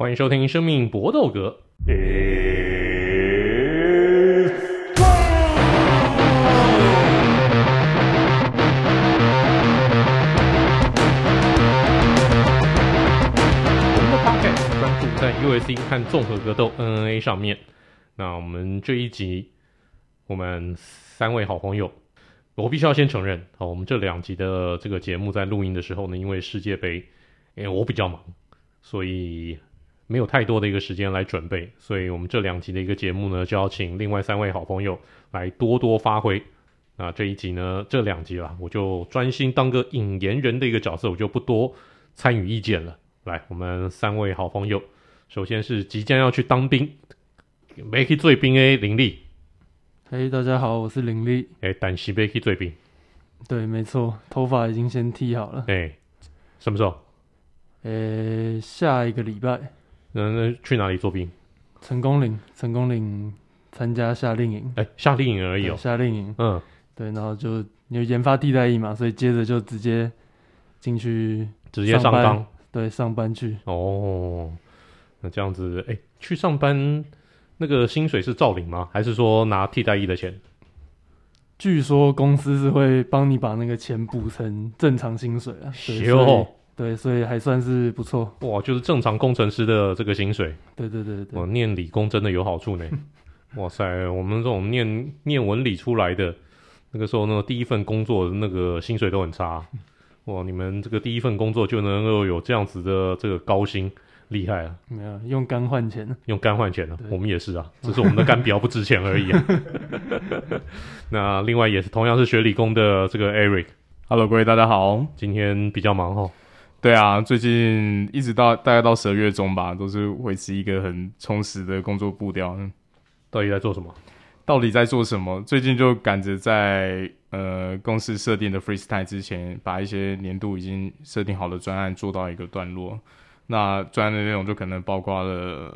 欢迎收听《生命搏斗格》。我们的 Podcast 专注在 UFC 和综合格斗 MMA 上面。那我们这一集，我们三位好朋友，我必须要先承认，好，我们这两集的这个节目在录音的时候呢，因为世界杯，哎，我比较忙，所以。没有太多的一个时间来准备，所以我们这两集的一个节目呢，就要请另外三位好朋友来多多发挥。那这一集呢，这两集啦，我就专心当个引言人的一个角色，我就不多参与意见了。来，我们三位好朋友，首先是即将要去当兵，没去做兵诶，林立。嘿，大家好，我是林立。哎，但是没去做兵。对，没错，头发已经先剃好了。哎，什么时候？呃，下一个礼拜。那那去哪里做兵？成功岭，成功岭参加夏令营。哎、欸，夏令营而已哦。夏令营，嗯，对，然后就有研发替代役嘛，所以接着就直接进去，直接上班，对，上班去。哦，那这样子，哎、欸，去上班那个薪水是照领吗？还是说拿替代役的钱？据说公司是会帮你把那个钱补成正常薪水啊。哟。对，所以还算是不错哇，就是正常工程师的这个薪水。对对对对，我念理工真的有好处呢。哇塞，我们这种念念文理出来的，那个时候呢，第一份工作的那个薪水都很差。哇，你们这个第一份工作就能够有这样子的这个高薪，厉害啊！没有用肝换钱，用肝换钱的，我们也是啊，只是我们的肝比较不值钱而已啊。那另外也是同样是学理工的这个 Eric，Hello，各位大家好，今天比较忙哦。对啊，最近一直到大概到十二月中吧，都是维持一个很充实的工作步调。到底在做什么？到底在做什么？最近就赶着在呃公司设定的 freestyle 之前，把一些年度已经设定好的专案做到一个段落。那专案的内容就可能包括了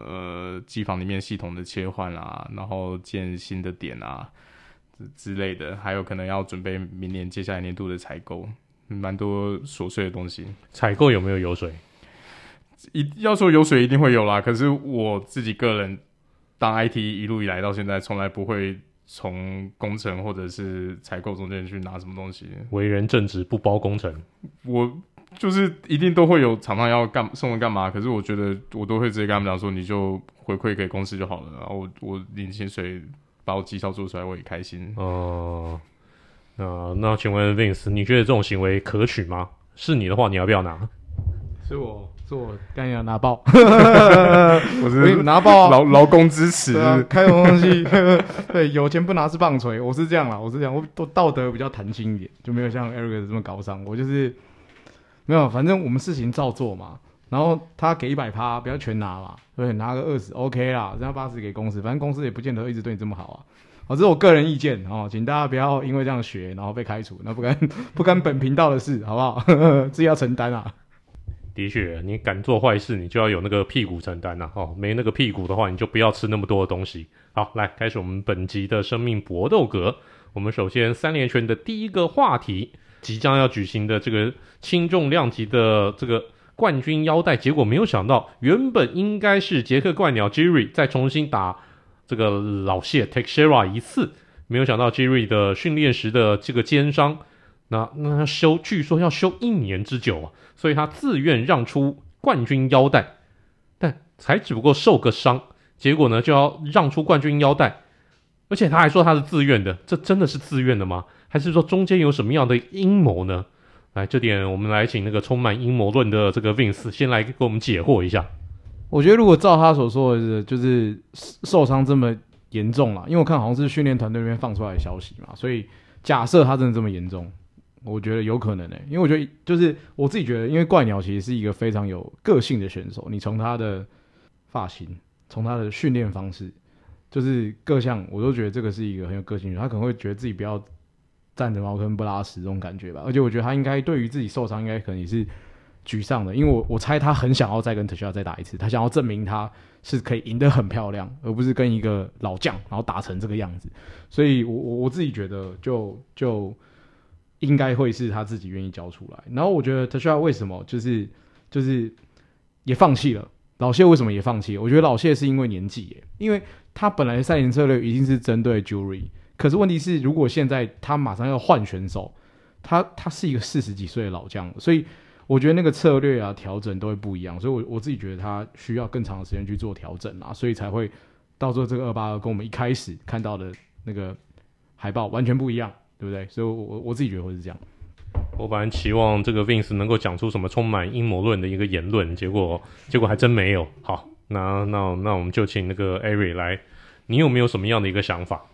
呃机房里面系统的切换啊，然后建新的点啊之类的，还有可能要准备明年接下来年度的采购。蛮多琐碎的东西，采购有没有油水？一要说油水一定会有啦。可是我自己个人当 IT 一路以来到现在，从来不会从工程或者是采购中间去拿什么东西。为人正直，不包工程。我就是一定都会有厂商要干送我干嘛，可是我觉得我都会直接跟他们讲说，你就回馈给公司就好了。然后我我领薪水，把我绩效做出来，我也开心。哦、呃。呃，那请问 Vince，你觉得这种行为可取吗？是你的话，你要不要拿？是我，是我干要拿爆，我是拿爆劳劳工支持，啊、开什么东西？对，有钱不拿是棒槌，我是这样啦，我是这样，我都道德比较弹性一点，就没有像 Eric 这么高尚。我就是没有，反正我们事情照做嘛。然后他给一百趴，不要全拿嘛，对，拿个二十 OK 啦，剩下八十给公司，反正公司也不见得一直对你这么好啊。好，这是我个人意见哦，请大家不要因为这样学，然后被开除，那不干不干本频道的事，好不好？自己要承担啊。的确，你敢做坏事，你就要有那个屁股承担呐。哦，没那个屁股的话，你就不要吃那么多的东西。好，来开始我们本集的生命搏斗格。我们首先三连拳的第一个话题，即将要举行的这个轻重量级的这个冠军腰带，结果没有想到，原本应该是杰克怪鸟 Jiri 再重新打。这个老谢 Teixeira 一次，没有想到 Jerry 的训练时的这个肩伤，那那他修，据说要修一年之久啊，所以他自愿让出冠军腰带，但才只不过受个伤，结果呢就要让出冠军腰带，而且他还说他是自愿的，这真的是自愿的吗？还是说中间有什么样的阴谋呢？来，这点我们来请那个充满阴谋论的这个 Vince 先来给我们解惑一下。我觉得如果照他所说的是，就是受伤这么严重了，因为我看好像是训练团队那边放出来的消息嘛，所以假设他真的这么严重，我觉得有可能诶、因为我觉得就是我自己觉得，因为怪鸟其实是一个非常有个性的选手，你从他的发型，从他的训练方式，就是各项我都觉得这个是一个很有个性，他可能会觉得自己不要站着茅坑不拉屎这种感觉吧，而且我觉得他应该对于自己受伤，应该可能也是。沮丧的，因为我我猜他很想要再跟特需要再打一次，他想要证明他是可以赢得很漂亮，而不是跟一个老将然后打成这个样子。所以我我我自己觉得就就应该会是他自己愿意交出来。然后我觉得特需要为什么就是就是也放弃了，老谢为什么也放弃？我觉得老谢是因为年纪耶，因为他本来赛前策略一定是针对 Jury，可是问题是，如果现在他马上要换选手，他他是一个四十几岁的老将，所以我觉得那个策略啊调整都会不一样，所以我我自己觉得他需要更长的时间去做调整啊，所以才会到时候这个二八二跟我们一开始看到的那个海报完全不一样，对不对？所以我，我我自己觉得会是这样。我本来期望这个 Vince 能够讲出什么充满阴谋论的一个言论，结果结果还真没有。好，那那那我们就请那个 Ari 来，你有没有什么样的一个想法？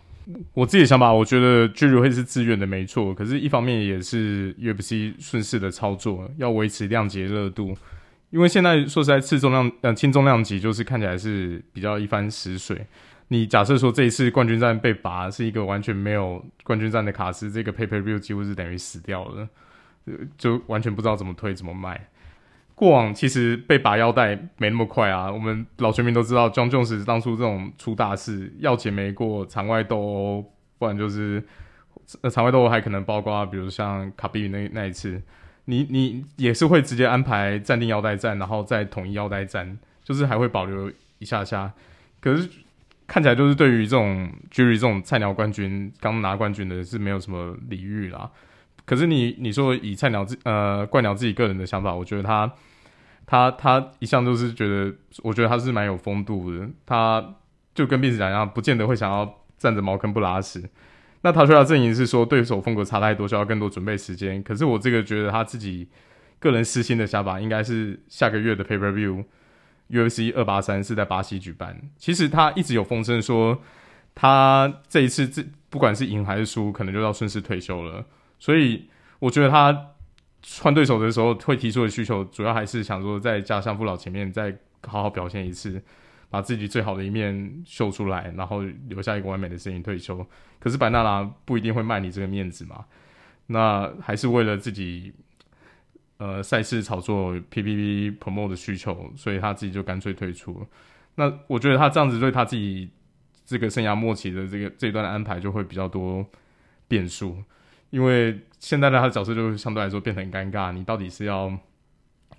我自己的想法，我觉得 Jury 会是自愿的，没错。可是，一方面也是 UFC 顺势的操作，要维持量级热度。因为现在说实在，次重量呃轻重量级就是看起来是比较一番死水。你假设说这一次冠军战被拔是一个完全没有冠军战的卡司，这个 Pay Per View 几乎是等于死掉了，就完全不知道怎么推怎么卖。过往其实被拔腰带没那么快啊，我们老球迷都知道，Jon Jones 当初这种出大事，要钱没过，场外斗殴，不然就是呃场外斗殴还可能包括比如像卡比那那一次，你你也是会直接安排暂定腰带战，然后再统一腰带战，就是还会保留一下下，可是。看起来就是对于这种 Jury 这种菜鸟冠军刚拿冠军的是没有什么礼遇啦。可是你你说以菜鸟自呃冠鸟自己个人的想法，我觉得他他他一向都是觉得，我觉得他是蛮有风度的。他就跟斌子讲一样，不见得会想要占着茅坑不拉屎。那他说他阵营是说对手风格差太多，需要更多准备时间。可是我这个觉得他自己个人私心的想法，应该是下个月的 Pay Per View。UFC 二八三是在巴西举办，其实他一直有风声说，他这一次这不管是赢还是输，可能就要顺势退休了。所以我觉得他换对手的时候会提出的需求，主要还是想说在家乡父老前面再好好表现一次，把自己最好的一面秀出来，然后留下一个完美的身影退休。可是白娜拉不一定会卖你这个面子嘛，那还是为了自己。呃，赛事炒作 PPV promote 的需求，所以他自己就干脆退出。那我觉得他这样子对他自己这个生涯末期的这个这段的安排就会比较多变数，因为现在的他的角色就相对来说变得很尴尬。你到底是要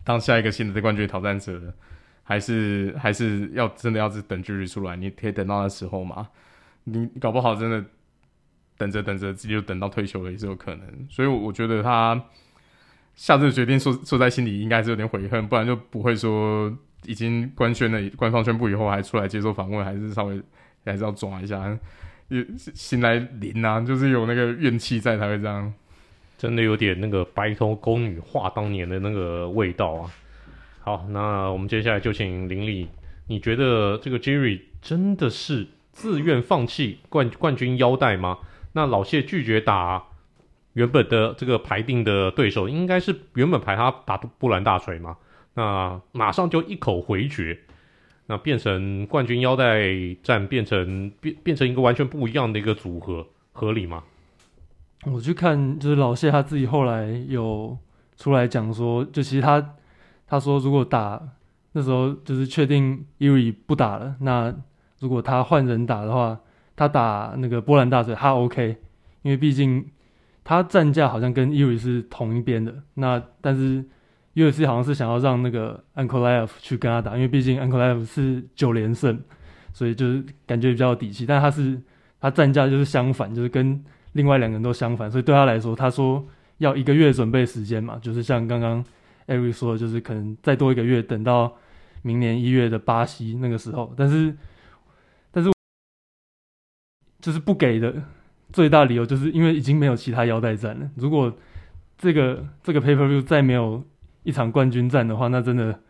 当下一个新的冠军挑战者，还是还是要真的要是等 Jury 出来？你可以等到那时候嘛？你搞不好真的等着等着自己就等到退休了也是有可能。所以我觉得他。下这个决定说说在心里应该是有点悔恨，不然就不会说已经官宣了，官方宣布以后还出来接受访问，还是稍微还是要抓一下，有心来临啊，就是有那个怨气在才会这样，真的有点那个白头宫女话当年的那个味道啊。好，那我们接下来就请林立，你觉得这个 Jerry 真的是自愿放弃冠冠军腰带吗？那老谢拒绝打。原本的这个排定的对手应该是原本排他打波兰大锤嘛，那马上就一口回绝，那变成冠军腰带战，变成变变成一个完全不一样的一个组合，合理吗？我去看就是老谢他自己后来有出来讲说，就其实他他说如果打那时候就是确定 Eri 不打了，那如果他换人打的话，他打那个波兰大锤他 OK，因为毕竟。他战价好像跟 Eri 是同一边的，那但是 UFC 好像是想要让那个 Ankalaev 去跟他打，因为毕竟 Ankalaev 是九连胜，所以就是感觉比较有底气。但他是他战价就是相反，就是跟另外两个人都相反，所以对他来说，他说要一个月准备时间嘛，就是像刚刚 Ari 说的，就是可能再多一个月，等到明年一月的巴西那个时候，但是但是就是不给的。最大理由就是因为已经没有其他腰带战了。如果这个这个 Pay Per View 再没有一场冠军战的话，那真的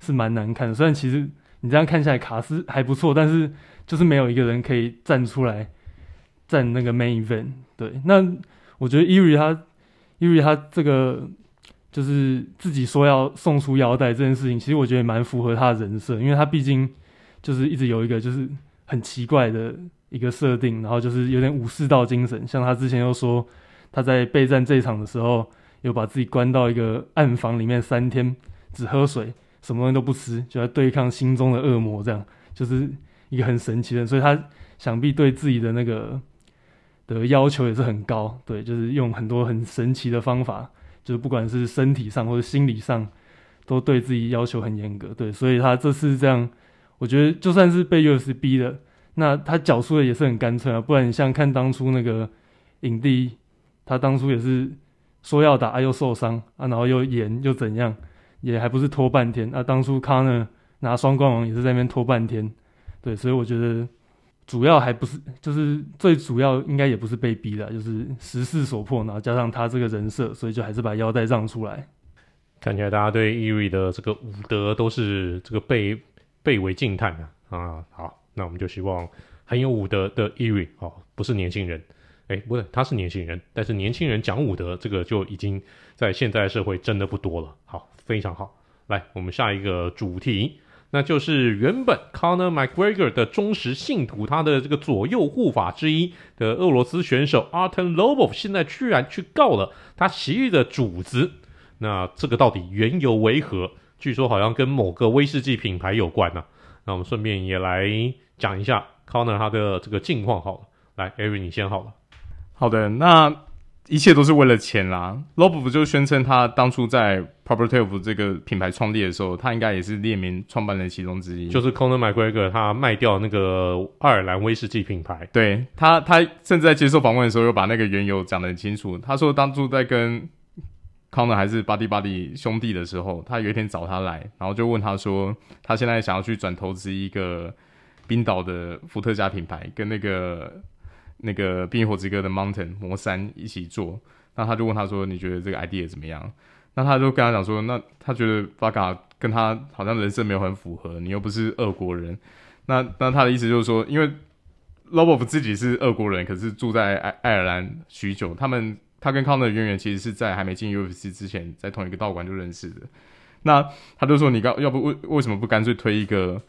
是蛮难看的。虽然其实你这样看下来卡斯还不错，但是就是没有一个人可以站出来站那个 Main Event。对，那我觉得 Eri 他 Eri 他这个就是自己说要送出腰带这件事情，其实我觉得蛮符合他的人设，因为他毕竟就是一直有一个就是很奇怪的。一个设定，然后就是有点武士道精神，像他之前又说他在备战这一场的时候，又把自己关到一个暗房里面三天，只喝水，什么东西都不吃，就在对抗心中的恶魔，这样就是一个很神奇的，所以他想必对自己的那个的要求也是很高，对，就是用很多很神奇的方法，就是不管是身体上或者心理上都对自己要求很严格，对，所以他这次这样，我觉得就算是被 UFC 逼的，那他缴出的也是很干脆啊，不然你像看当初那个影帝，他当初也是说要打，又受伤啊，然后又延又怎样，也还不是拖半天啊，当初康呢拿双冠王也是在那边拖半天，对，所以我觉得。主要还不是，就是最主要应该也不是被逼的，就是时势所迫，然后加上他这个人设，所以就还是把腰带让出来。看起来大家对 Eri 的这个武德都是这个倍倍为惊叹啊！啊，好，那我们就希望很有武德的 Eri 哦，不是年轻人，哎，不对，他是年轻人，但是年轻人讲武德，这个就已经在现在社会真的不多了。好，非常好，来，我们下一个主题。那就是原本 Conor McGregor 的忠实信徒，他的这个左右护法之一的俄罗斯选手 Artem Lobov，现在居然去告了他昔日的主子。那这个到底缘由为何？据说好像跟某个威士忌品牌有关呢、那我们顺便也来讲一下 Conor 他的这个近况好了。来，Ari 你先好了。好的，那。一切都是为了钱啦。Lobov 就宣称他当初在 Proper Twelve 这个品牌创立的时候，他应该也是列名创办人其中之一。就是 Conor McGregor 他卖掉那个爱尔兰威士忌品牌。对他，他甚至在接受访问的时候，又把那个缘由讲得很清楚。他说，当初在跟 Conor 还是 Buddy Buddy 兄弟的时候，他有一天找他来，然后就问他说，他现在想要去转投资一个冰岛的伏特加品牌，跟那个。那个《冰与火之歌》的 Mountain 魔山一起做，那他就问他说：“你觉得这个 idea 怎么样？”那他就跟他讲说：“那他觉得 Vaga 跟他好像人设没有很符合，你又不是俄国人。那”那他的意思就是说，因为 Lobov 自己是俄国人，可是住在爱爱尔兰许久，他们他跟康德的渊源其实是在还没进 UFC 之前，在同一个道馆就认识的。那他就说：“你刚要不为为什么不干脆推一个？”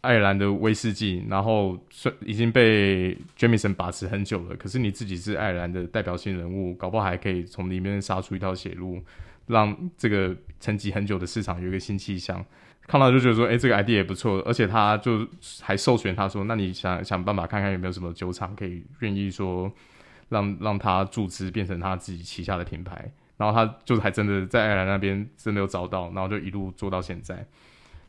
爱尔兰的威士忌，然后已经被 Jameson 把持很久了。可是你自己是爱尔兰的代表性人物，搞不好还可以从里面杀出一条血路，让这个沉寂很久的市场有一个新气象。康纳就觉得说，哎、欸，这个 idea 也不错，而且他就还授权他说，那你想想办法看看有没有什么酒厂可以愿意说让让他注资变成他自己旗下的品牌。然后他就还真的在爱尔兰那边真的有找到，然后就一路做到现在。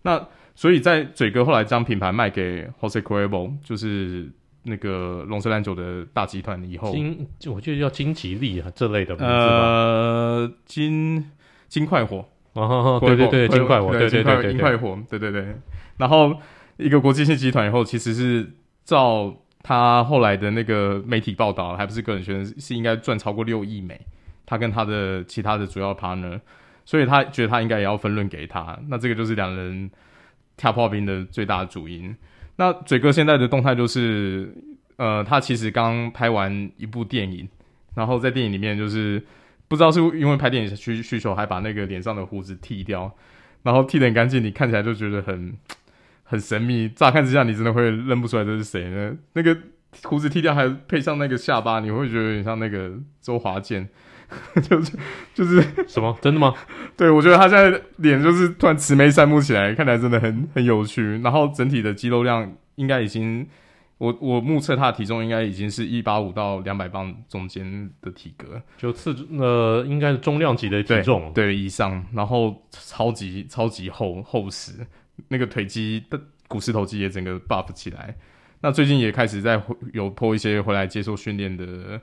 那。所以在嘴哥后来将品牌卖给 Jose Cuervo，就是那个龙舌兰酒的大集团以后，金我觉得叫金吉利啊这类的名字吧，呃，金金快活，哦，对对对，金快活，对对对，金快活，对对对。然后一个国际性集团以后，其实是照他后来的那个媒体报道，还不是个人宣称，是应该赚超过六亿美。他跟他的其他的主要 partner，所以他觉得他应该也要分润给他。那这个就是两人。跳炮兵的最大主因。那嘴哥现在的动态就是，呃，他其实刚拍完一部电影，然后在电影里面就是不知道是因为拍电影需需求，还把那个脸上的胡子剃掉，然后剃得很干净，你看起来就觉得很 很神秘。乍看之下，你真的会认不出来这是谁呢？那个胡子剃掉，还配上那个下巴，你会觉得有点像那个周华健。就是就是什么？真的吗？对，我觉得他现在脸就是突然慈眉善目起来，看起来真的很很有趣。然后整体的肌肉量应该已经，我我目测他的体重应该已经是一八五到两百磅中间的体格，就次呃应该是重量级的体重对，对以上。然后超级超级厚厚实，那个腿肌的股四头肌也整个 buff 起来。那最近也开始在有 po 一些回来接受训练的。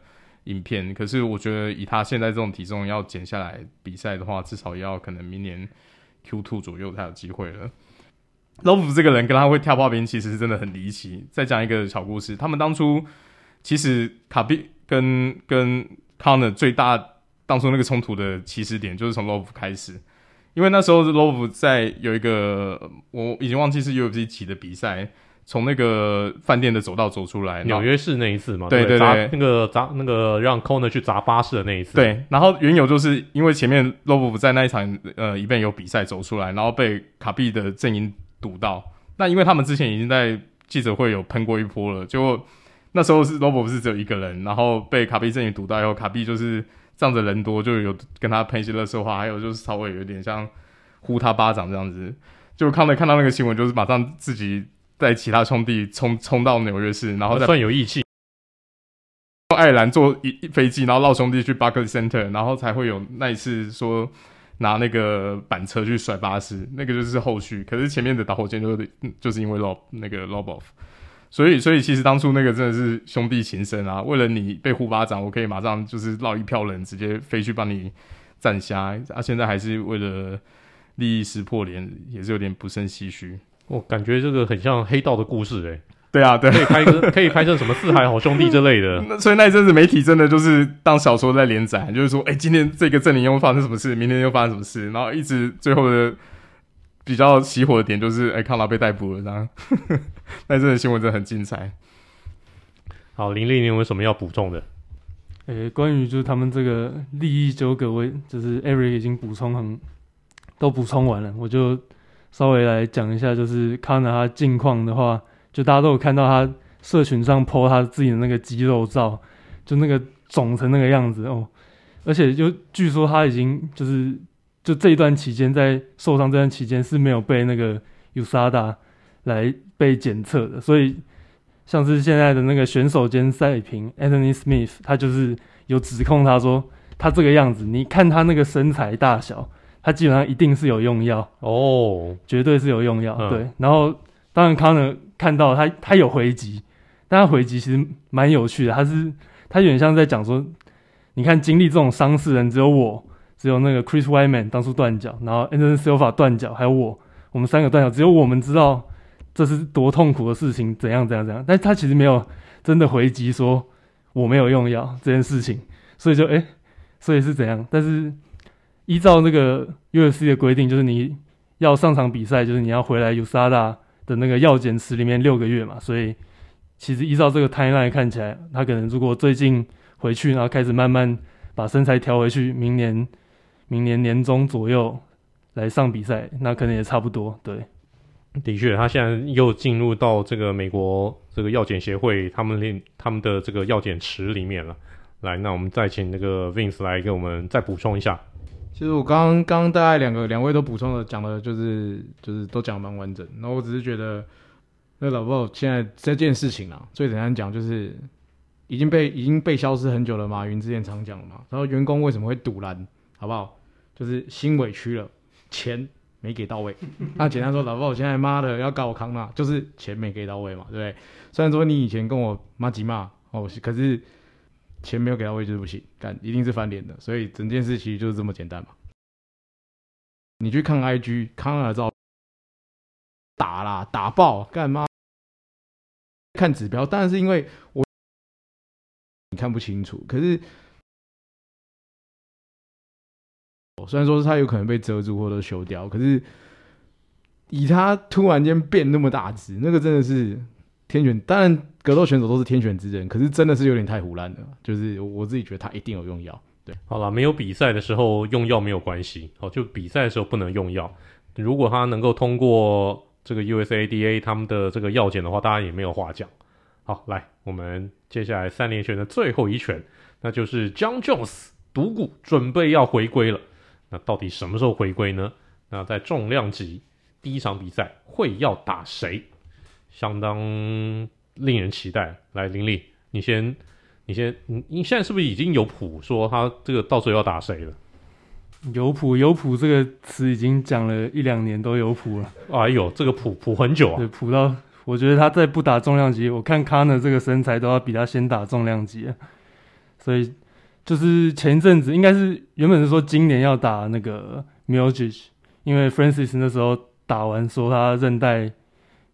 影片，可是我觉得以他现在这种体重要减下来比赛的话，至少要可能明年 Q Two 左右才有机会了。Love 这个人跟他会跳炮兵，其实是真的很离奇。再讲一个小故事，他们当初其实卡比跟跟 Conor 最大当初那个冲突的起始点就是从 Love 开始，因为那时候 Love 在有一个我已经忘记是 UFC 几的比赛。从那个饭店的走道走出来，纽约市那一次嘛，对对对，砸那个砸那个让 c o n e r 去砸巴士的那一次，对。然后缘由就是因为前面 Lobov 在那一场呃一边有比赛走出来，然后被卡比的阵营堵到。那因为他们之前已经在记者会有喷过一波了，结果那时候是 Lobov 是只有一个人，然后被卡比阵营堵到以后，卡比就是仗着人多，就有跟他喷一些热色话，还有就是稍微有点像呼他巴掌这样子。就 Conor 看到那个新闻，就是马上自己。带其他兄弟冲冲到纽约市，然后再算有义气。从爱尔兰坐一飞机，然后绕兄弟去 Barclays Center，然后才会有那一次说拿那个板车去甩巴士，那个就是后续。可是前面的导火线就是就是因为 Lob 那个 Loboff，所以所以其实当初那个真的是兄弟情深啊！为了你被呼巴掌，我可以马上就是绕一票人直接飞去帮你站下啊！现在还是为了利益撕破脸，也是有点不胜唏嘘。我感觉这个很像黑道的故事诶、欸。对啊，对，可以拍个，可以拍成什么四海好兄弟之类的。那所以那一阵子媒体真的就是当小说在连载，就是说，哎、欸，今天这个阵营又发生什么事，明天又发生什么事，然后一直最后的比较起火的点就是，哎、欸，康拉被逮捕了，这样。那阵的新闻真的很精彩。好，林立，你有什么要补充的？诶、欸，关于就是他们这个利益纠葛，我就是 Eric 已经补充很都补充完了，我就稍微来讲一下，就是康纳他近况的话。就大家都有看到他社群上 po 他自己的那个肌肉照，就那个肿成那个样子哦，而且就据说他已经就是就这一段期间在受伤这段期间是没有被那个 USADA 来被检测的，所以像是现在的那个选手兼赛评 Anthony Smith，他就是有指控他说他这个样子，你看他那个身材大小，他基本上一定是有用药哦，绝对是有用药，嗯、对，然后当然康能。看到他，他有回击，但他回击其实蛮有趣的。他是他有点像在讲说，你看经历这种伤势的人只有我，只有那个 Chris Weidman 当初断脚，然后 Anderson Silva 断脚，还有我，我们三个断脚，只有我们知道这是多痛苦的事情，怎样怎样怎样。但他其实没有真的回击说我没有用药这件事情，所以就诶、欸，所以是怎样？但是依照那个 UFC 的规定，就是你要上场比赛，就是你要回来 USADA 的那个药检池里面六个月嘛，所以其实依照这个 timeline 看起来，他可能如果最近回去，然后开始慢慢把身材调回去，明年明年年中左右来上比赛，那可能也差不多。对，的确，他现在又进入到这个美国这个药检协会他们练他们的这个药检池里面了。来，那我们再请那个 Vince 来给我们再补充一下。其实我刚刚刚大概两个两位都补充了，讲的就是就是都讲的蛮完整。然后我只是觉得，那老鲍现在这件事情啊，最简单讲就是已经被已经被消失很久了。马云之前常讲嘛，然后员工为什么会堵拦，好不好？就是心委屈了，钱没给到位。那简单说，老鲍现在妈的要告我康纳，就是钱没给到位嘛，对不对？虽然说你以前跟我妈几骂哦，可是。钱没有给到位就不行，干一定是翻脸的，所以整件事其实就是这么简单嘛。你去看 IG，康纳的照打啦，打爆干嘛？看指标，当然是因为我你看不清楚。可是，虽然说是他有可能被遮住或者修掉，可是以他突然间变那么大只，那个真的是。天选当然格斗选手都是天选之人，可是真的是有点太胡乱了。就是我自己觉得他一定有用药。对，好了，没有比赛的时候用药没有关系。好，就比赛的时候不能用药。如果他能够通过这个 USADA 他们的这个药检的话，当然也没有话讲。好，来，我们接下来三连拳的最后一拳，那就是 Jon Jones 独谷准备要回归了。那到底什么时候回归呢？那在重量级第一场比赛会要打谁？相当令人期待。来，林立，你先，你先，你你现在是不是已经有谱说他这个到时候要打谁了？有谱，有谱这个词已经讲了一两年都有谱了。哎呦，这个谱谱很久啊。对，谱到我觉得他再不打重量级，我看康纳这个身材都要比他先打重量级。所以就是前一阵子应该是原本是说今年要打那个 Miocic，因为 Francis 那时候打完说他韧带。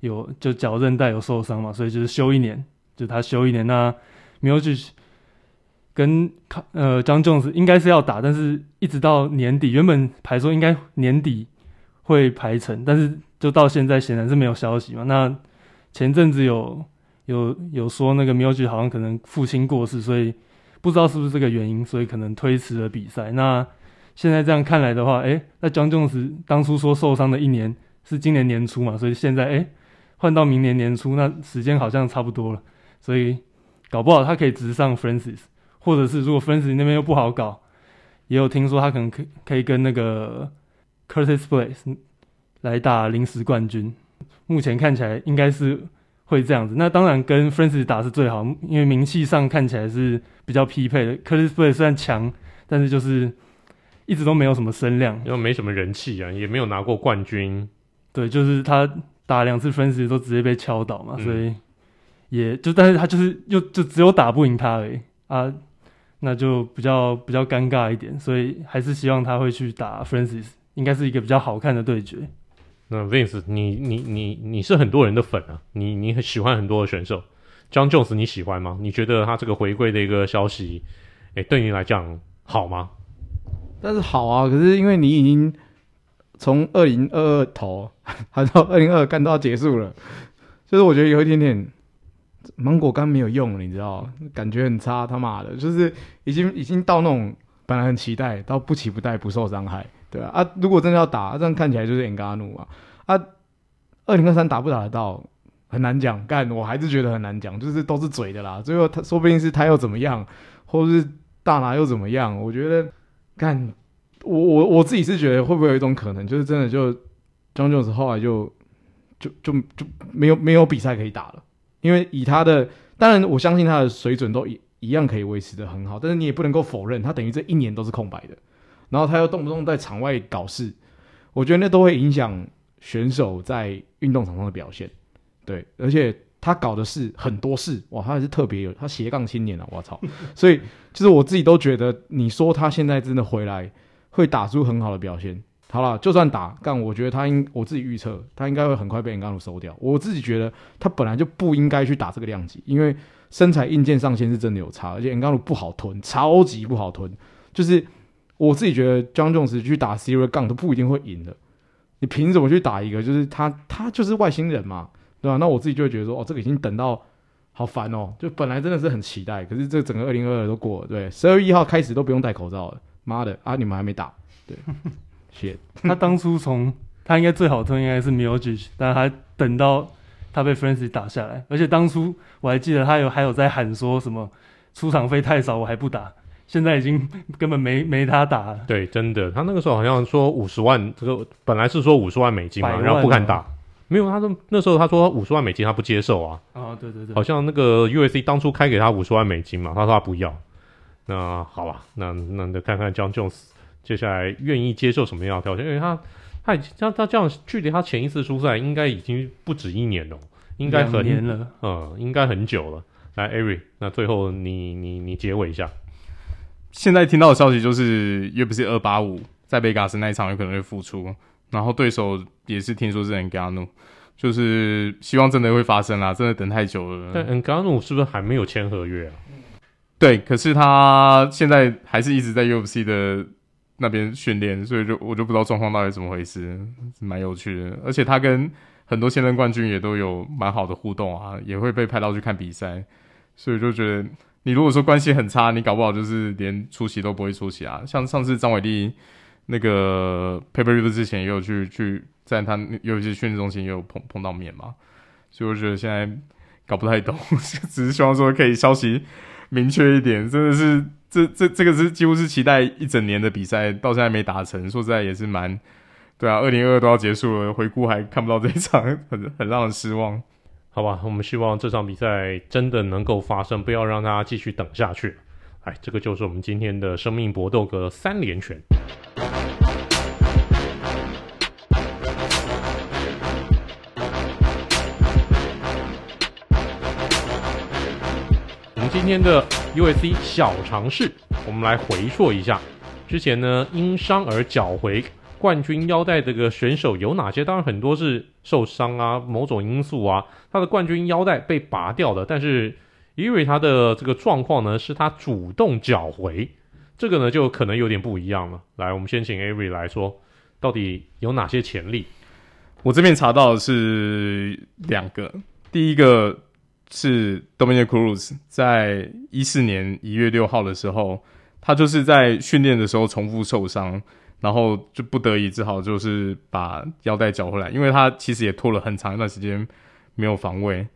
有就脚韧带有受伤嘛，所以就是休一年，就他休一年。那 Miocic 跟呃 Jon Jones 应该是要打，但是一直到年底，原本排说应该年底会排成，但是就到现在显然是没有消息嘛。那前阵子有有有说那个 Miocic 好像可能父亲过世，所以不知道是不是这个原因，所以可能推迟了比赛。那现在这样看来的话，诶、那 Jon Jones 当初说受伤的一年是今年年初嘛，所以现在诶。欸换到明年年初，那时间好像差不多了，所以搞不好他可以直上 Francis，或者是如果 Francis 那边又不好搞，也有听说他可能可可以跟那个 Curtis Blaydes 来打临时冠军。目前看起来应该是会这样子。那当然跟 Francis 打是最好，因为名气上看起来是比较匹配的。Curtis Blaydes 虽然强，但是就是一直都没有什么声量，因为没什么人气啊，也没有拿过冠军。对，就是他打两次 Francis 都直接被敲倒嘛，嗯、所以也就，但是他就是又就只有打不赢他而已啊，那就比较比较尴尬一点，所以还是希望他会去打 Francis，应该是一个比较好看的对决。那 Vince，你你你你是很多人的粉啊，你你很喜欢很多的选手，John Jones 你喜欢吗？你觉得他这个回归的一个消息，哎、欸，对你来讲好吗？但是好啊，可是因为你已经从二零二二头 还到二零二二干都要结束了，就是我觉得有一点点芒果干没有用了，你知道，感觉很差，他妈的，就是已经已经到那种本来很期待到不期不待不受伤害，对啊。啊，如果真的要打，这样看起来就是 Ngannou 啊。啊，二零二三打不打得到很难讲，干我还是觉得很难讲，就是都是嘴的啦，最后他说不定是他又怎么样，或是大拿又怎么样，我觉得。看，我我我自己是觉得会不会有一种可能，就是真的就 Jon Jones 后来就就就就没有没有比赛可以打了，因为以他的，当然我相信他的水准都一一样可以维持的很好，但是你也不能够否认他等于这一年都是空白的，然后他又动不动在场外搞事，我觉得那都会影响选手在运动场上的表现，对，而且。他搞的事很多事哇，他还是特别有他斜杠青年啊，我操！所以其实我自己都觉得，你说他现在真的回来会打出很好的表现，好了，就算打干，我觉得他应我自己预测他应该会很快被 Ngannou 收掉。我自己觉得他本来就不应该去打这个量级，因为身材硬件上限是真的有差，而且 Ngannou 不好吞，超级不好吞。就是我自己觉得 Jon Jones 去打 Ciryl Gane 都不一定会赢的，你凭什么去打一个？就是他他就是外星人嘛。对吧、啊？那我自己就会觉得说，哦，这个已经等到好烦哦。就本来真的是很期待，可是这整个二零二二都过了，对，十二月一号开始都不用戴口罩了。妈的啊，你们还没打？对，谢。他当初从他应该最好的应该是 m i l j i c 但他等到他被 Francis 打下来，而且当初我还记得他有还有在喊说什么出场费太少，我还不打。现在已经根本没没他打了。对，真的，他那个时候好像说五十万，这个本来是说五十万美金嘛，然后不敢打。没有，他说那时候他说五十万美金他不接受啊。啊，对对对，好像那个 u s c 当初开给他五十万美金嘛，他说他不要。那好吧，那那得看看 Jon Jones 接下来愿意接受什么样的条件，因为他他已经他他这样距离他前一次出赛应该已经不止一年了，应该很年了，嗯，应该很久了。来，Ari，那最后你你你结尾一下。现在听到的消息就是，UFC 二八五在贝加斯那一场有可能会复出。然后对手也是听说是 Ngannou，就是希望真的会发生啦，真的等太久了。但 Ngannou 是不是还没有签合约啊？对，可是他现在还是一直在 UFC 的那边训练，所以就我就不知道状况到底怎么回事，蛮有趣的。而且他跟很多现任冠军也都有蛮好的互动啊，也会被派到去看比赛，所以就觉得你如果说关系很差，你搞不好就是连出席都不会出席啊。像上次张伟丽。那个 Pay-Per-View 之前也有去去在他有一些训练中心也有碰碰到面嘛，所以我觉得现在搞不太懂，只是希望说可以消息明确一点。真的是这这这个是几乎是期待一整年的比赛，到现在没打成，说实在也是蛮对啊。二零二二都要结束了，回顾还看不到这一场，很很让人失望。好吧，我们希望这场比赛真的能够发生，不要让大家继续等下去。哎，这个就是我们今天的生命搏斗格三连拳。今天的 UFC 小尝试，我们来回溯一下，之前呢因伤而缴回冠军腰带这个选手有哪些？当然很多是受伤啊，某种因素啊，他的冠军腰带被拔掉的，但是。因为他的这个状况呢，是他主动缴回，这个呢就可能有点不一样了。来，我们先请 Avery 来说，到底有哪些潜力？我这边查到的是两个，第一个是 Dominic Cruz，在一四年一月六号的时候，他就是在训练的时候重复受伤，然后就不得已只好就是把腰带缴回来，因为他其实也拖了很长一段时间没有防卫。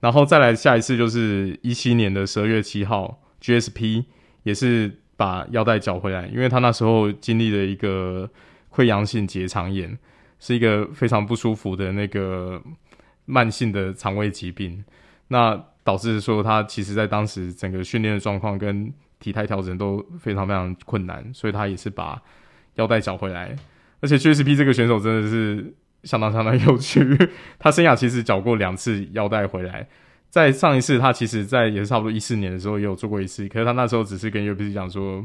然后再来下一次就是一七年的十二月七号，GSP 也是把腰带缴回来，因为他那时候经历了一个溃疡性结肠炎，是一个非常不舒服的那个慢性的肠胃疾病，那导致说他其实在当时整个训练的状况跟体态调整都非常非常困难，所以他也是把腰带找回来。而且 GSP 这个选手真的是相当相当 有趣，他生涯其实找过两次腰带回来。在上一次，他其实，在也是差不多一四年的时候也有做过一次，可是他那时候只是跟 UFC 讲说，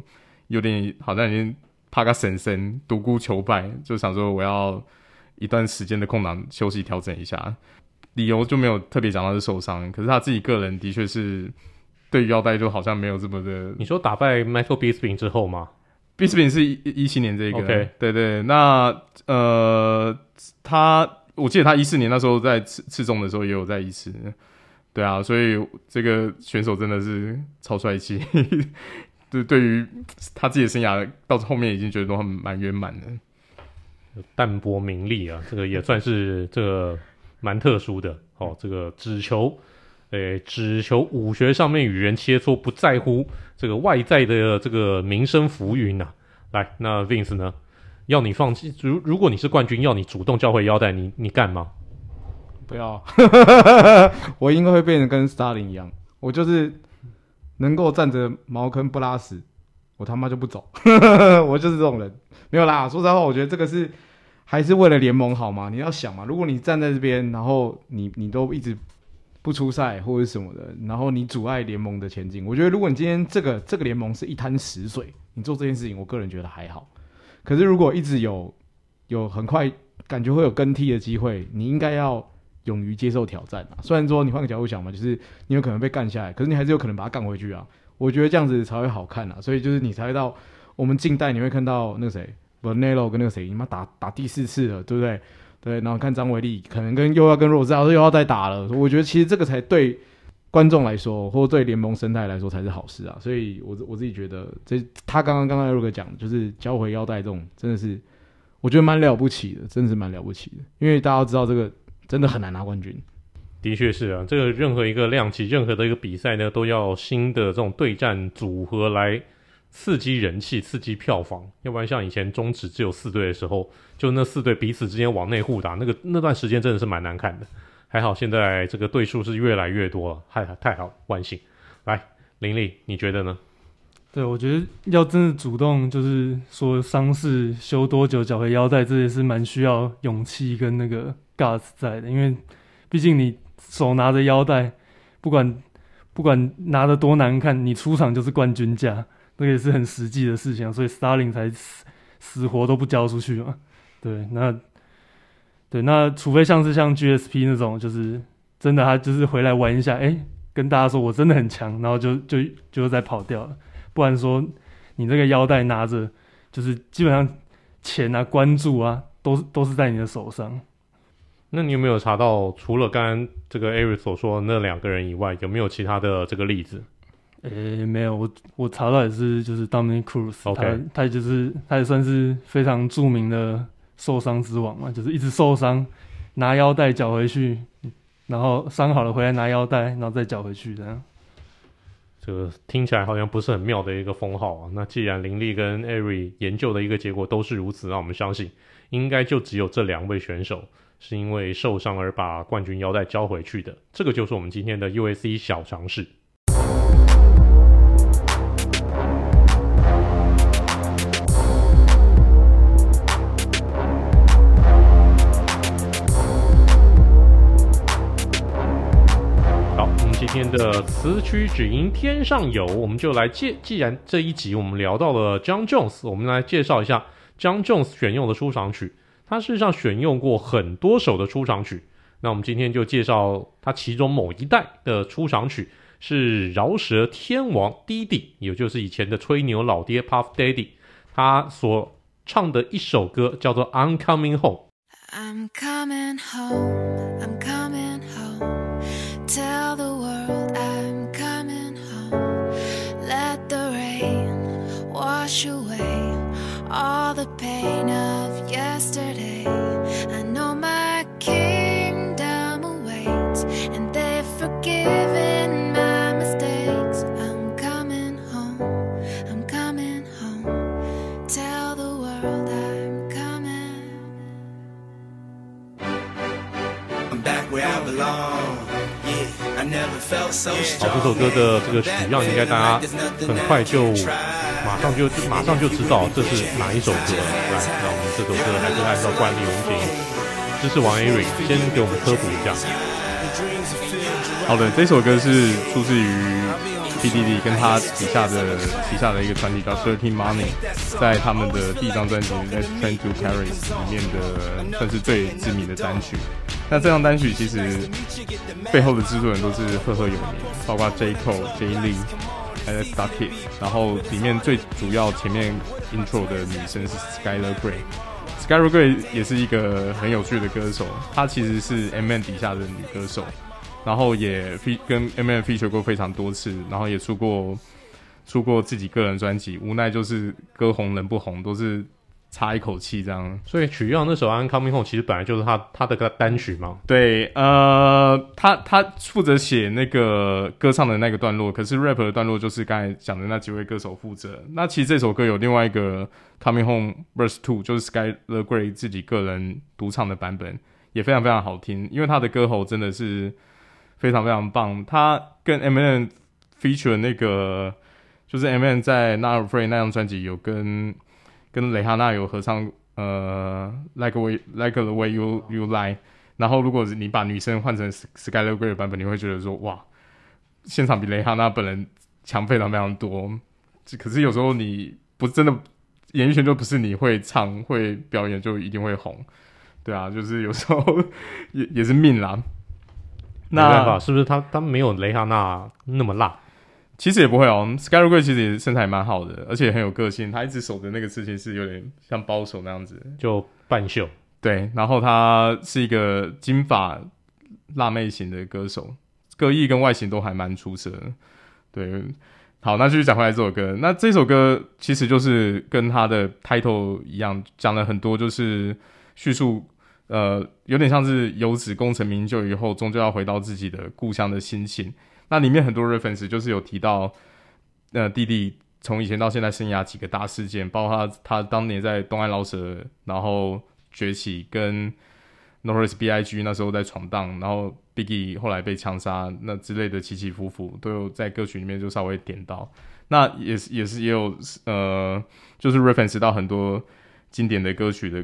有点好像已经怕个神神独孤求败，就想说我要一段时间的空档休息调整一下，理由就没有特别讲到是受伤，可是他自己个人的确是对于腰带就好像没有这么的。你说打败 Michael Bisping 之后吗？Bisping 是一一七年这个对对，那呃，他我记得他一四年那时候在刺刺中的时候也有在一次。对啊，所以这个选手真的是超帅气。对，对于他自己的生涯到后面已经觉得都很蛮圆满的。淡泊名利啊，这个也算是这个蛮特殊的哦。这个只求，诶，只求武学上面与人切磋，不在乎这个外在的这个名声浮云呐、啊。来，那 Vince 呢？要你放弃，如如果你是冠军，要你主动交回腰带，你你干吗？不要，我应该会变成跟 Starling 一样，我就是能够站着茅坑不拉屎，我他妈就不走，我就是这种人。没有啦，说实话，我觉得这个是还是为了联盟好吗？你要想嘛，如果你站在这边，然后你你都一直不出赛或者什么的，然后你阻碍联盟的前进，我觉得如果你今天这个这个联盟是一滩死水，你做这件事情，我个人觉得还好。可是如果一直有有很快感觉会有更替的机会，你应该要。勇于接受挑战啊！虽然说你换个角度想嘛，就是你有可能被干下来，可是你还是有可能把它干回去啊！我觉得这样子才会好看啊！所以就是你才会到我们近代，你会看到那个谁，Vanello 跟那个谁，你妈打打第四次了，对不对？对，然后看张伟丽，可能跟又要跟罗斯奥又要再打了。我觉得其实这个才对观众来说，或对联盟生态来说才是好事啊！所以我我自己觉得，这他刚刚刚刚 Eric 讲，就是交回腰带这种，真的是我觉得蛮了不起的，真的是蛮了不起的，因为大家知道这个。真的很难拿冠军，的确是啊，这个任何一个量级，任何的一个比赛呢，都要新的这种对战组合来刺激人气、刺激票房，要不然像以前中职只有四队的时候，就那四队彼此之间往内互打，那个那段时间真的是蛮难看的。还好现在这个队数是越来越多了，太太好，万幸。来，林立，你觉得呢？对，我觉得要真的主动，就是说伤势休多久，找回腰带，这也是蛮需要勇气跟那个。Guts 在的，因为毕竟你手拿着腰带，不管不管拿得多难看，你出场就是冠军价，这个也是很实际的事情，所以 Starling 才死死活都不交出去嘛。对，那对那除非像是像 GSP 那种，就是真的他就是回来玩一下，哎，跟大家说我真的很强，然后就就就再跑掉了，不然说你这个腰带拿着，就是基本上钱啊、关注啊，都是都是在你的手上。那你有没有查到，除了刚刚这个 Eric 所说那两个人以外，有没有其他的这个例子？诶、欸，没有，我我查到也是，就是 Dominick Cruz，他.他就是他也算是非常著名的受伤之王嘛，就是一直受伤，拿腰带缴回去，然后伤好了回来拿腰带，然后再缴回去这样。这个听起来好像不是很妙的一个封号啊。那既然林立跟 Eric 研究的一个结果都是如此，那我们相信应该就只有这两位选手。是因为受伤而把冠军腰带交回去的，这个就是我们今天的 U A C 小常识。天的此曲只应天上有，我们就来介。既然这一集我们聊到了 John Jones，我们来介绍一下 John Jones 选用的出场曲。他事实上选用过很多首的出场曲，那我们今天就介绍他其中某一代的出场曲，是饶舌天王 Diddy，也就是以前的吹牛老爹 Puff Daddy，他所唱的一首歌叫做 I'm Coming Home。I'm coming home, I'm coming all the pain of yesterday. 好，这首歌的这个曲样应该大家很快就 马上就就马上就知道这是哪一首歌了。来，那我们这首歌还是按照惯例，我们请支持王 Eric 先给我们科普一下。好的，这首歌是出自于 P D D 跟他底下的底下的一个团体叫 Thirteen Money，在他们的第一张专辑《Let's Plan to Paris》里面的算是最知名的单曲。那这张单曲其实背后的制作人都是赫赫有名，包括 J Cole、Jay Lee，还有 Ducky。然后里面最主要前面 intro 的女生是 Skyler Grey。Skyler Grey 也是一个很有趣的歌手，她其实是 M&M 底下的女歌手，然后也跟 M&M feature 过非常多次，然后也出过出过自己个人专辑。无奈就是歌红人不红，都是。差一口气这样，所以曲样那首《Coming Home》其实本来就是他他的个单曲嘛。对，呃，他他负责写那个歌唱的那个段落，可是 rap 的段落就是刚才讲的那几位歌手负责。那其实这首歌有另外一个《Coming Home Verse Two》，就是 Sky the Grey 自己个人独唱的版本，也非常非常好听，因为他的歌喉真的是非常非常棒。他跟 Eminem feature 那个，就是 Eminem 在《Not Afraid》那张专辑有跟。跟蕾哈娜有合唱，呃，Like way Like the way you you lie。然后，如果你把女生换成 Skylar Grey 版本，你会觉得说，哇，现场比蕾哈娜本人强非常非常多。可是有时候你不真的演艺圈就不是你会唱会表演就一定会红，对啊，就是有时候也也是命啦。那没办法，是不是他他没有蕾哈娜那么辣？其实也不会哦，Skylar Grey 其实也身材蛮好的，而且很有个性。他一直守的那个事情是有点像包手那样子，就半袖。对，然后他是一个金发辣妹型的歌手，歌艺跟外形都还蛮出色的。对，好，那继续讲回来这首歌。那这首歌其实就是跟他的 title 一样，讲了很多，就是叙述，呃，有点像是游子功成名就以后，终究要回到自己的故乡的心情。那里面很多 reference 就是有提到，呃，弟弟从以前到现在生涯几个大事件，包括他他当年在东岸饶舌然后崛起，跟 Norris B I G 那时候在闯荡，然后 Biggie 后来被枪杀那之类的起起伏伏，都有在歌曲里面就稍微点到。那也是也是也有呃，就是 reference 到很多经典的歌曲的，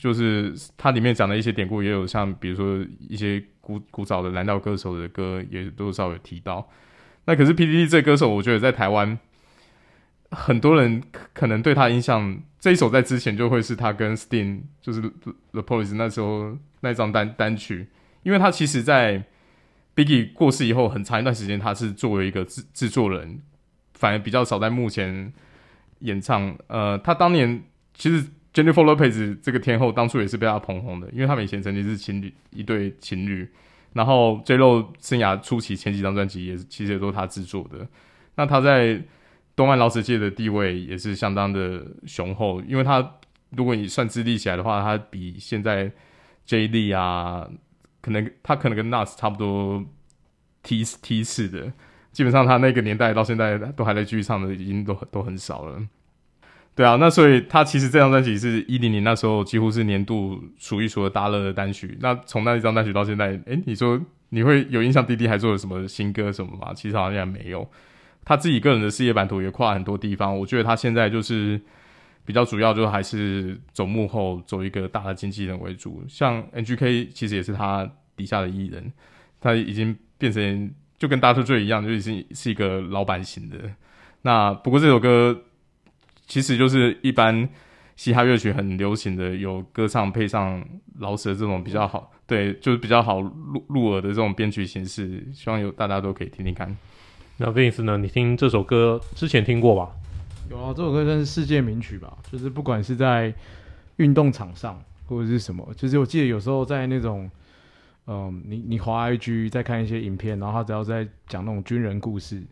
就是它里面讲的一些典故，也有像比如说一些。古古早的蓝调歌手的歌也多少有提到，那可是 P D D 这歌手，我觉得在台湾很多人可能对他印象，这一首在之前就会是他跟 Sting 就是 The Police 那时候那张单单曲，因为他其实，在 Biggie 过世以后很长一段时间，他是作为一个制制作人，反而比较少在幕前演唱。呃，他当年其实。Jennifer Lopez 这个天后当初也是被他捧红的，因为他们以前曾经是情侣，一对情侣。然后 J.Lo 生涯初期前几张专辑也，其实也都是他制作的。那他在动漫饶舌界的地位也是相当的雄厚，因为他如果你算资历起来的话，他比现在 Jay Lee 啊，可能他可能跟 Nas 差不多梯梯次的。基本上他那个年代到现在都还在继续唱的，已经都都很少了。对啊，那所以他其实这张专辑是一零年那时候几乎是年度数一数二大热的单曲。那从那一张单曲到现在，诶，你说你会有印象？滴滴还做了什么新歌什么吗？其实好像也没有。他自己个人的事业版图也跨很多地方。我觉得他现在就是比较主要，就还是走幕后，走一个大的经纪人为主。像 NGK 其实也是他底下的艺人，他已经变成就跟 Dr. Dre 一样，就已经是一个老板型的。那不过这首歌。其实就是一般嘻哈乐曲很流行的，有歌唱配上饶舌这种比较好，对，就是比较好入入耳的这种编曲形式，希望有大家都可以听听看。那 Vince 呢？你听这首歌之前听过吧？有啊，这首歌算是世界名曲吧。就是不管是在运动场上或者是什么，就是我记得有时候在那种，嗯，你你滑 IG 在看一些影片，然后他只要在讲那种军人故事。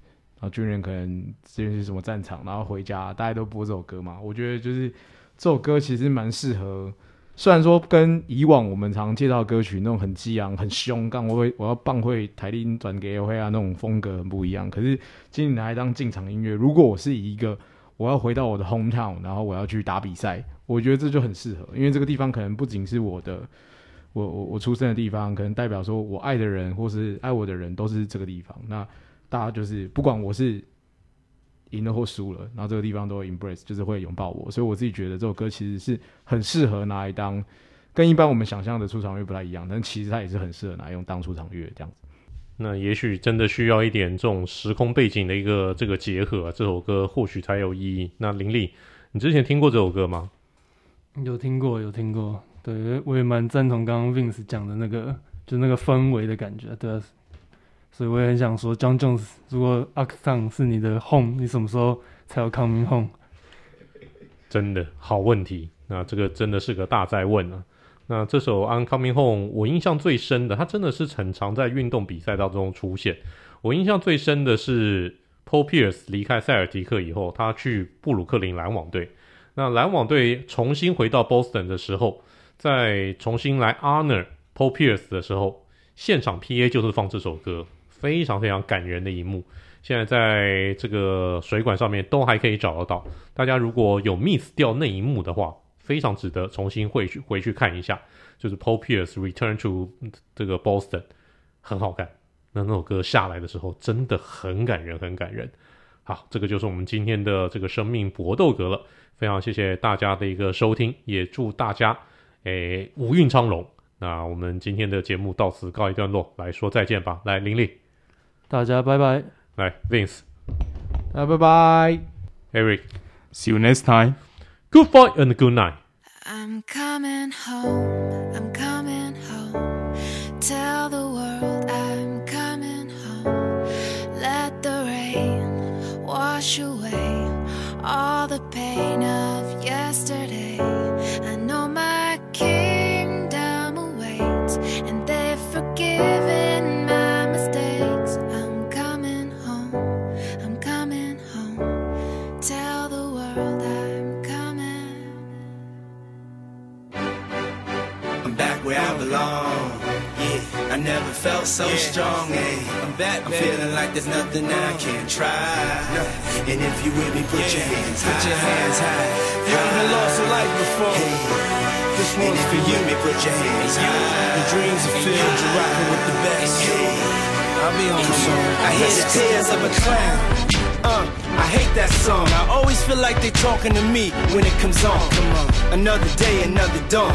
军人可能之前是什么战场，然后回家，大家都播这首歌嘛。我觉得就是这首歌其实蛮适合，虽然说跟以往我们常介绍歌曲那种很激昂、很凶，干我会我要棒会台铃转给会啊那种风格很不一样。可是今天来当进场音乐，如果我是一个我要回到我的 hometown，然后我要去打比赛，我觉得这就很适合，因为这个地方可能不仅是我的我我我出生的地方，可能代表说我爱的人或是爱我的人都是这个地方。那大家就是不管我是赢了或输了，然后这个地方都会 embrace，就是会拥抱我。所以我自己觉得这首歌其实是很适合拿来当跟一般我们想象的出场乐不太一样，但其实它也是很适合拿来用当出场乐这样子。那也许真的需要一点这种时空背景的一个这个结合，这首歌或许才有意义。那林立，你之前听过这首歌吗？有听过，有听过。对，我也蛮赞同刚刚 Vince 讲的那个，就那个氛围的感觉。对啊，所以我也很想说，Jon Jones，如果 Achtung 是你的 home，你什么时候才有 coming home？真的好问题。那这个真的是个大在问啊。那这首《I'm Coming Home》，我印象最深的，它真的是很常在运动比赛当中出现。我印象最深的是 Paul Pierce 离开塞尔提克以后，他去布鲁克林篮网队。那篮网队重新回到 Boston 的时候，在重新来 honor Paul Pierce 的时候，现场 PA 就是放这首歌，非常非常感人的一幕。现在在这个水管上面都还可以找得到。大家如果有 miss 掉那一幕的话，非常值得重新回去回去看一下，就是 Paul Pierce Return to 这个 Boston，很好看。那那首歌下来的时候，真的很感人，很感人。好，这个就是我们今天的这个生命搏斗格了。非常谢谢大家的一个收听，也祝大家诶五运昌隆。那我们今天的节目到此告一段落，来说再见吧。来，玲玲，大家拜拜。来，Vince，大家拜拜。Eric，See you next time。Good fight and good night. I'm coming home. I'm coming home. Tell the world I'm coming home. Let the rain wash away all the pain of yesterday. I know my kingdom awaits, and they've forgiven I. Yeah, I never felt so strong. Yeah. I'm back, I'm feeling like there's nothing I can't try. And if you with me, put your hands high. Put your hands high. You ever lost a life before? This one's for you. Me, put your hands high. Your dreams are filled. You're rocking with the best. I'll be on the song. I hear the tears of a clown. Uh, I hate that song. I always feel like they're talking to me when it comes on. Come on. Another day, another dawn.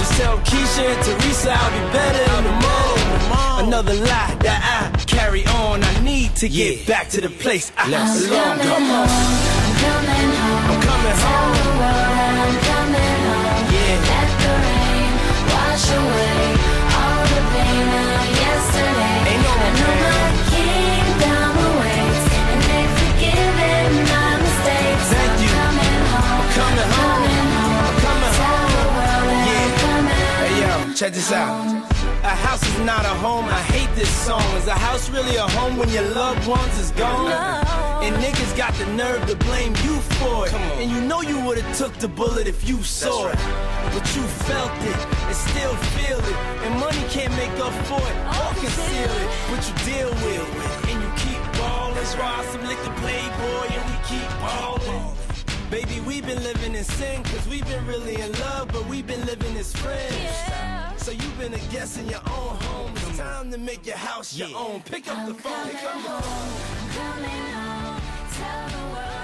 Just tell Keisha and Teresa I'll be better in the morning. Another lie that I carry on. I need to get back to the place I belong. I'm coming Come on. home. I'm coming home. I'm coming Tell the world I'm coming home. Yeah. Let the rain wash away all the pain of yesterday. Check this out. A house is not a home. I hate this song. Is a house really a home when your loved ones is gone? And niggas got the nerve to blame you for it. And you know you would've took the bullet if you saw it. But you felt it and still feel it. And money can't make up for it oh, or conceal it. But you deal with it. And you keep ballin'. Raw some lick the playboy and we keep ballin'. Baby, we've been living in sin, cause we've been really in love, but we've been living as friends. So you've been a guest in your own home. It's time to make your house your own. Pick up the phone, pick up the phone. I'm coming home. Tell the world